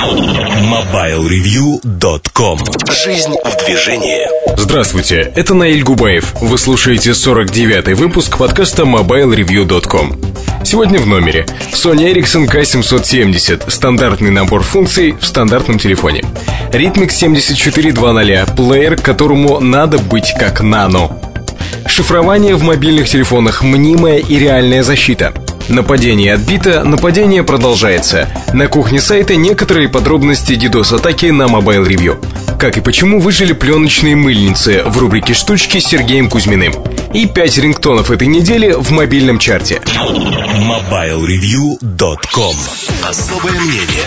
MobileReview.com Жизнь в движении. Здравствуйте, это Наиль Губаев. Вы слушаете 49-й выпуск подкаста MobileReview.com Сегодня в номере Sony Ericsson K770 Стандартный набор функций в стандартном телефоне. Rhythmix 7420 Плеер, которому надо быть как нано. Шифрование в мобильных телефонах. Мнимая и реальная защита Нападение отбито, нападение продолжается. На кухне сайта некоторые подробности DDoS-атаки на Mobile Review. Как и почему выжили пленочные мыльницы в рубрике «Штучки» с Сергеем Кузьминым. И пять рингтонов этой недели в мобильном чарте. MobileReview.com Особое мнение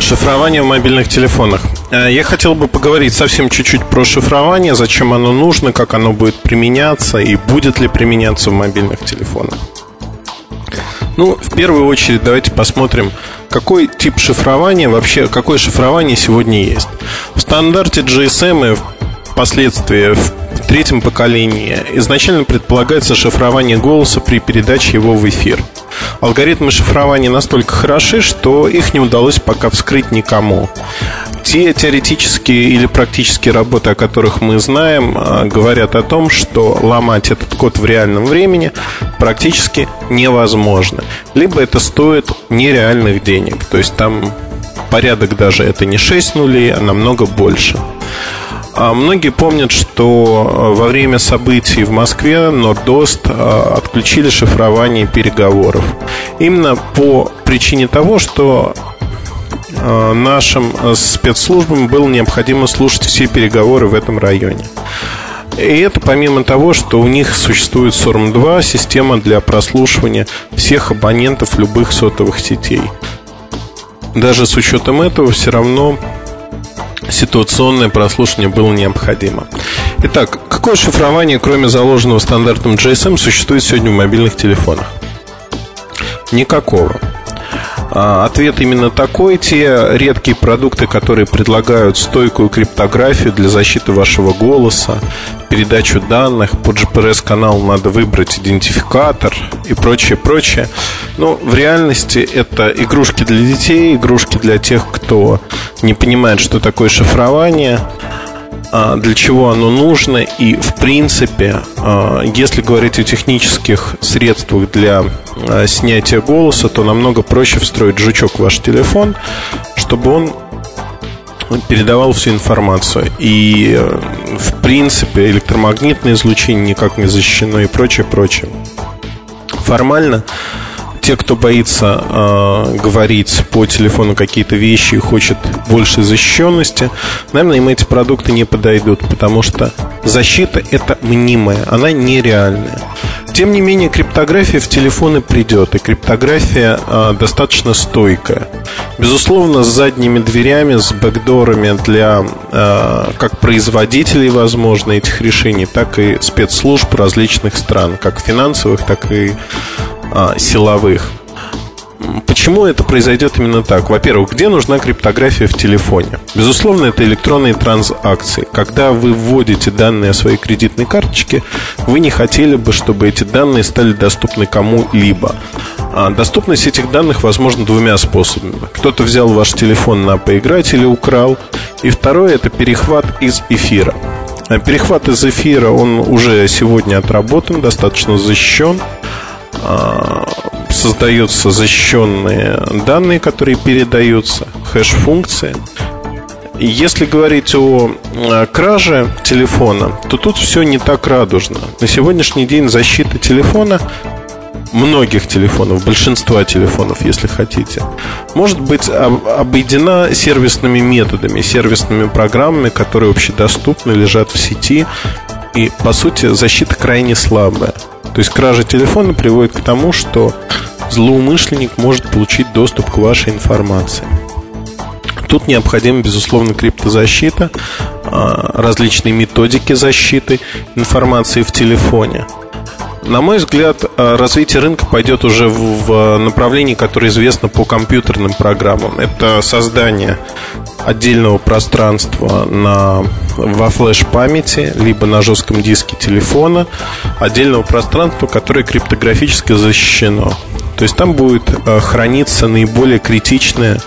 Шифрование в мобильных телефонах. Э, я хотел бы поговорить совсем чуть-чуть про шифрование, зачем оно нужно, как оно будет применяться и будет ли применяться в мобильных телефонах. Ну, в первую очередь давайте посмотрим, какой тип шифрования вообще, какое шифрование сегодня есть. В стандарте GSM впоследствии в третьем поколении изначально предполагается шифрование голоса при передаче его в эфир. Алгоритмы шифрования настолько хороши, что их не удалось пока вскрыть никому. Те теоретические или практические работы, о которых мы знаем, а, говорят о том, что ломать этот код в реальном времени практически невозможно. Либо это стоит нереальных денег. То есть там порядок даже это не 6 нулей, а намного больше. А многие помнят, что а, во время событий в Москве Нордост отключили шифрование переговоров. Именно по причине того, что нашим э, спецслужбам было необходимо слушать все переговоры в этом районе. И это помимо того, что у них существует SORM-2, система для прослушивания всех абонентов любых сотовых сетей. Даже с учетом этого все равно ситуационное прослушивание было необходимо. Итак, какое шифрование, кроме заложенного стандартом GSM, существует сегодня в мобильных телефонах? Никакого. А, ответ именно такой. Те редкие продукты, которые предлагают стойкую криптографию для защиты вашего голоса, передачу данных, по GPRS-каналу надо выбрать идентификатор и прочее, прочее. Но в реальности это игрушки для детей, игрушки для тех, кто не понимает, что такое шифрование – для чего оно нужно и, в принципе, а, если говорить о технических средствах для а, снятия голоса, то намного проще встроить жучок в ваш телефон, чтобы он передавал всю информацию. И, в принципе, электромагнитное излучение никак не защищено и прочее, прочее. Формально те, кто боится э, говорить по телефону какие-то вещи и хочет большей защищенности, наверное, им эти продукты не подойдут, потому что защита это мнимая, она нереальная. Тем не менее, криптография в телефоны придет, и криптография э, достаточно стойкая. Безусловно, с задними дверями, с бэкдорами для э, как производителей, возможно, этих решений, так и спецслужб различных стран, как финансовых, так и а, силовых. Почему это произойдет именно так? Во-первых, где нужна криптография в телефоне? Безусловно, это электронные транзакции. Когда вы вводите данные о своей кредитной карточке, вы не хотели бы, чтобы эти данные стали доступны кому-либо. А доступность этих данных возможна двумя способами. Кто-то взял ваш телефон на поиграть или украл. И второе – это перехват из эфира. А перехват из эфира, он уже сегодня отработан, достаточно защищен. А, создаются защищенные данные, которые передаются, хэш-функции. Если говорить о краже телефона, то тут все не так радужно. На сегодняшний день защита телефона многих телефонов, большинства телефонов, если хотите, может быть обойдена сервисными методами, сервисными программами, которые общедоступны, лежат в сети. И, по сути, защита крайне слабая. То есть кража телефона приводит к тому, что злоумышленник может получить доступ к вашей информации. Тут необходима, безусловно, криптозащита, а, различные методики защиты информации в телефоне. На мой взгляд, а, развитие рынка пойдет уже в направлении, которое известно по компьютерным программам. Это создание отдельного пространства на, во флеш-памяти, либо на жестком диске телефона, отдельного пространства, которое криптографически защищено. То есть там будет э, храниться наиболее критичная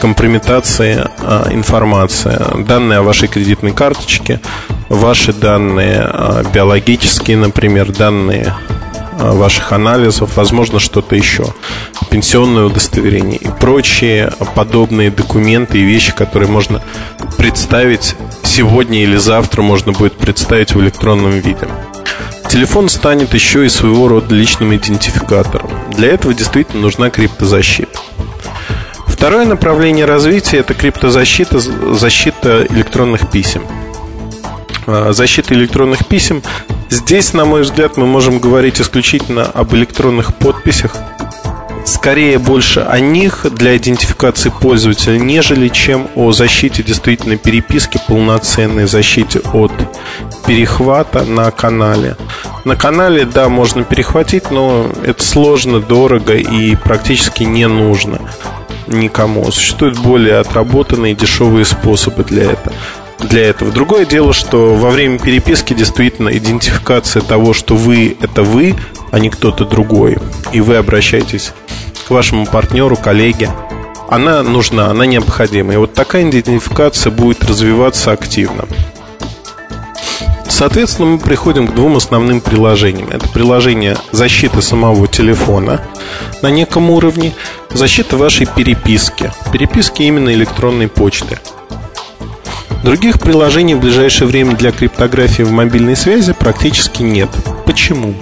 компрометации а, информации. Данные о вашей кредитной карточке, ваши данные а, биологические, например, данные ваших анализов, возможно, что-то еще, пенсионное удостоверение и прочие подобные документы и вещи, которые можно представить сегодня или завтра можно будет представить в электронном виде. Телефон станет еще и своего рода личным идентификатором. Для этого действительно нужна криптозащита. Второе направление развития – это криптозащита, защита электронных писем. А, защита электронных писем. Здесь, на мой взгляд, мы можем говорить исключительно об электронных подписях, скорее больше о них для идентификации пользователя, нежели чем о защите действительно переписки, полноценной защите от перехвата на канале. На канале, да, можно перехватить, но это сложно, дорого и практически не нужно никому. Существуют более отработанные дешевые способы для этого для этого. Другое дело, что во время переписки действительно идентификация того, что вы – это вы, а не кто-то другой, и вы обращаетесь вашему партнеру, коллеге, она нужна, она необходима. И вот такая идентификация будет развиваться активно. Соответственно, мы приходим к двум основным приложениям. Это приложение защиты самого телефона на неком уровне, защита вашей переписки. Переписки именно электронной почты. Других приложений в ближайшее время для криптографии в мобильной связи практически нет. Почему?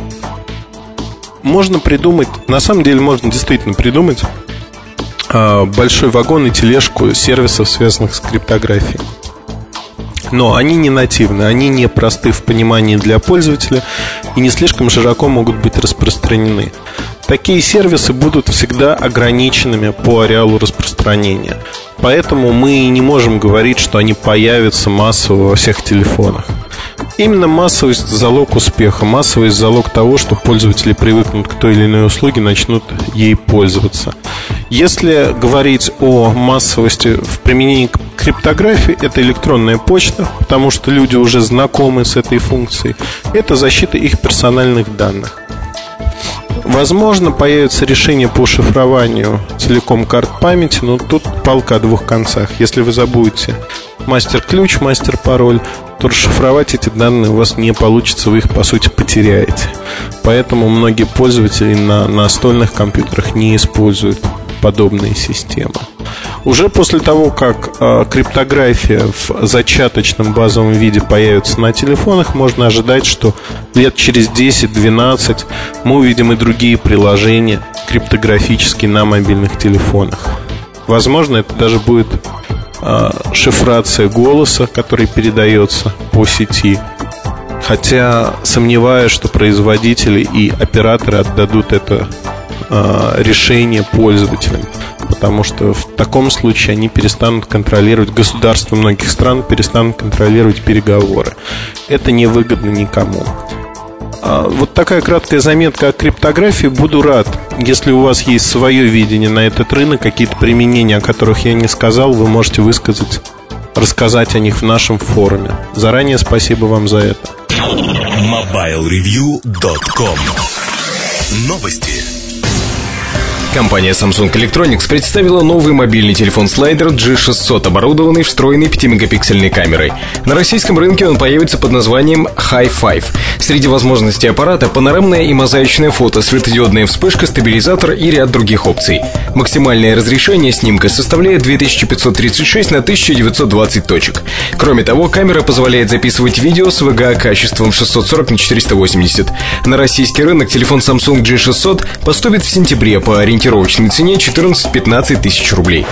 Можно придумать, на самом деле можно действительно придумать а, большой вагон и тележку сервисов, связанных с криптографией. Но они не нативны, они не просты в понимании для пользователя и не слишком широко могут быть распространены. Такие сервисы будут всегда ограниченными по ареалу распространения. Поэтому мы не можем говорить, что они появятся массово во всех телефонах. Именно массовость – залог успеха, массовость – залог того, что пользователи привыкнут к той или иной услуге, начнут ей пользоваться. Если говорить о массовости в применении криптографии, это электронная почта, потому что люди уже знакомы с этой функцией. Это защита их персональных данных. Возможно, появится решение по шифрованию целиком карт памяти, но тут палка о двух концах. Если вы забудете мастер-ключ, мастер-пароль, то расшифровать эти данные у вас не получится, вы их, по сути, потеряете. Поэтому многие пользователи на настольных компьютерах не используют подобные системы. Уже после того, как э, криптография в зачаточном базовом виде появится на телефонах, можно ожидать, что лет через 10-12 мы увидим и другие приложения криптографические на мобильных телефонах. Возможно, это даже будет шифрация голоса, который передается по сети. Хотя сомневаюсь, что производители и операторы отдадут это э, решение пользователям потому что в таком случае они перестанут контролировать, государства многих стран перестанут контролировать переговоры. Это невыгодно никому. А, вот такая краткая заметка о криптографии. Буду рад, если у вас есть свое видение на этот рынок, какие-то применения, о которых я не сказал, вы можете высказать, рассказать о них в нашем форуме. Заранее спасибо вам за это. MobileReview.com Новости. Компания Samsung Electronics представила новый мобильный телефон-слайдер G600, оборудованный встроенной 5-мегапиксельной камерой. На российском рынке он появится под названием High Five. Среди возможностей аппарата панорамное и мозаичное фото, светодиодная вспышка, стабилизатор и ряд других опций. Максимальное разрешение снимка составляет 2536 на 1920 точек. Кроме того, камера позволяет записывать видео с VGA качеством 640 на 480. На российский рынок телефон Samsung G600 поступит в сентябре по ориентированию ориентировочной цене 14-15 тысяч рублей.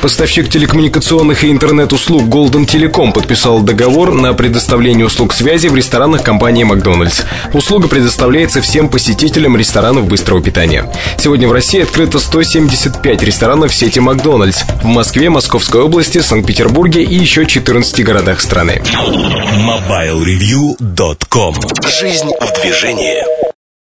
Поставщик телекоммуникационных и интернет-услуг Golden Telecom подписал договор на предоставление услуг связи в ресторанах компании Макдональдс. Услуга предоставляется всем посетителям ресторанов быстрого питания. Сегодня в России открыто 175 ресторанов сети Макдональдс. В Москве, Московской области, Санкт-Петербурге и еще 14 городах страны. MobileReview.com Жизнь в движении.